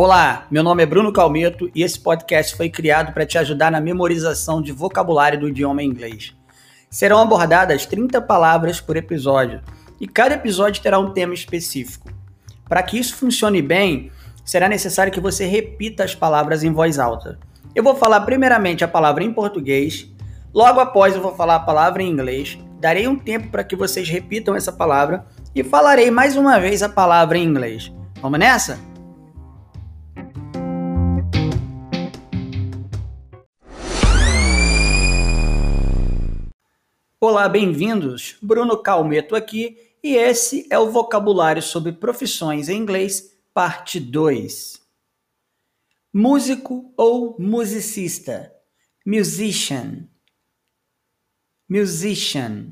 Olá, meu nome é Bruno Calmeto e esse podcast foi criado para te ajudar na memorização de vocabulário do idioma inglês. Serão abordadas 30 palavras por episódio e cada episódio terá um tema específico. Para que isso funcione bem, será necessário que você repita as palavras em voz alta. Eu vou falar primeiramente a palavra em português, logo após eu vou falar a palavra em inglês, darei um tempo para que vocês repitam essa palavra e falarei mais uma vez a palavra em inglês. Vamos nessa? Olá, bem-vindos. Bruno Calmeto aqui e esse é o vocabulário sobre profissões em inglês, parte 2. Músico ou musicista, musician. Musician.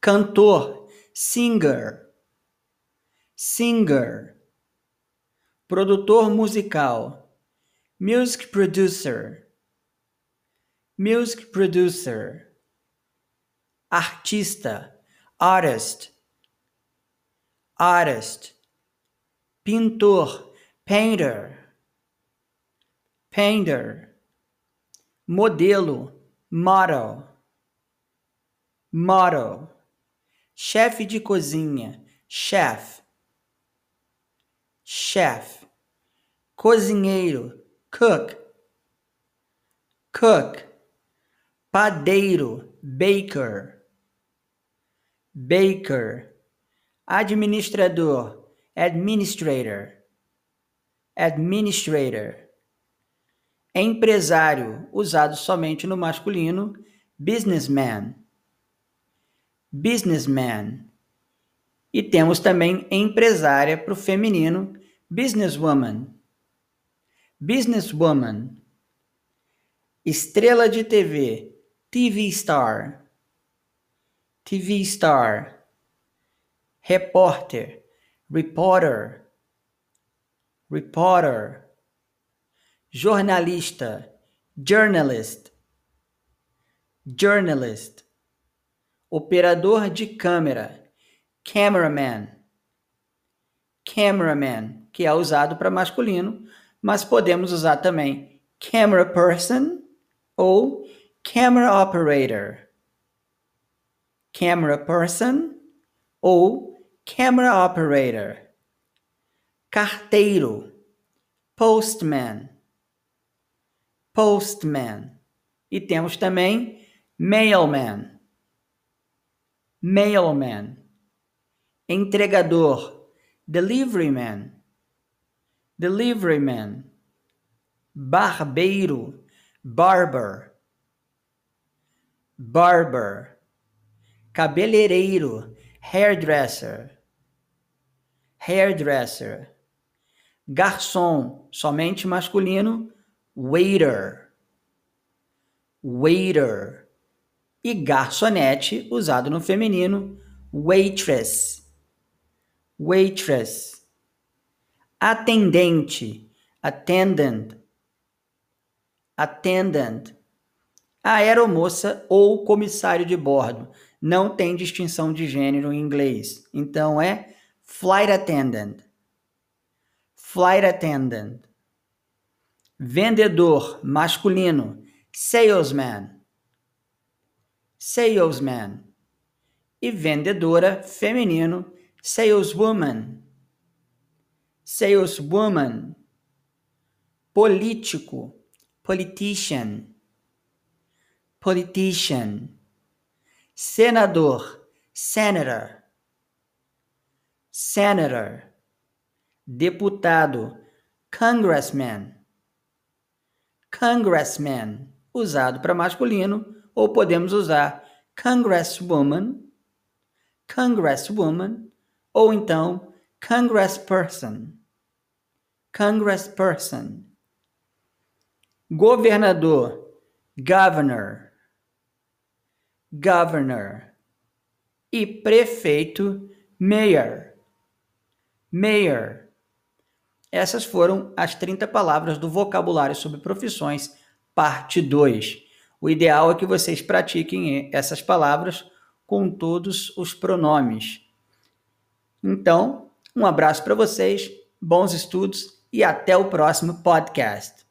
Cantor, singer. Singer. Produtor musical, music producer. Music producer artista, artist, artist, pintor, painter, painter, modelo, model, model, chefe de cozinha, chef, chef, cozinheiro, cook, cook, padeiro, baker baker, administrador, administrator, administrator, empresário, usado somente no masculino, businessman, businessman. E temos também empresária para o feminino, businesswoman, businesswoman. Estrela de TV, TV star TV star, repórter, reporter, reporter, jornalista, journalist, journalist, operador de câmera, cameraman, cameraman, que é usado para masculino, mas podemos usar também camera person ou camera operator camera person ou camera operator. Carteiro, postman, postman. E temos também mailman, mailman. Entregador, deliveryman, deliveryman. Barbeiro, barber, barber cabeleireiro, hairdresser, hairdresser, garçom, somente masculino, waiter, waiter, e garçonete, usado no feminino, waitress, waitress, atendente, attendant, attendant, aeromoça ou comissário de bordo, não tem distinção de gênero em inglês. Então é flight attendant. Flight attendant. Vendedor masculino, salesman. Salesman. E vendedora feminino, saleswoman. Saleswoman. Político, politician. Politician senador, senator, senator, deputado, congressman, congressman, usado para masculino, ou podemos usar congresswoman, congresswoman, ou então congressperson, congressperson, governador, governor, governor e prefeito mayor. Mayor. Essas foram as 30 palavras do vocabulário sobre profissões, parte 2. O ideal é que vocês pratiquem essas palavras com todos os pronomes. Então, um abraço para vocês, bons estudos e até o próximo podcast.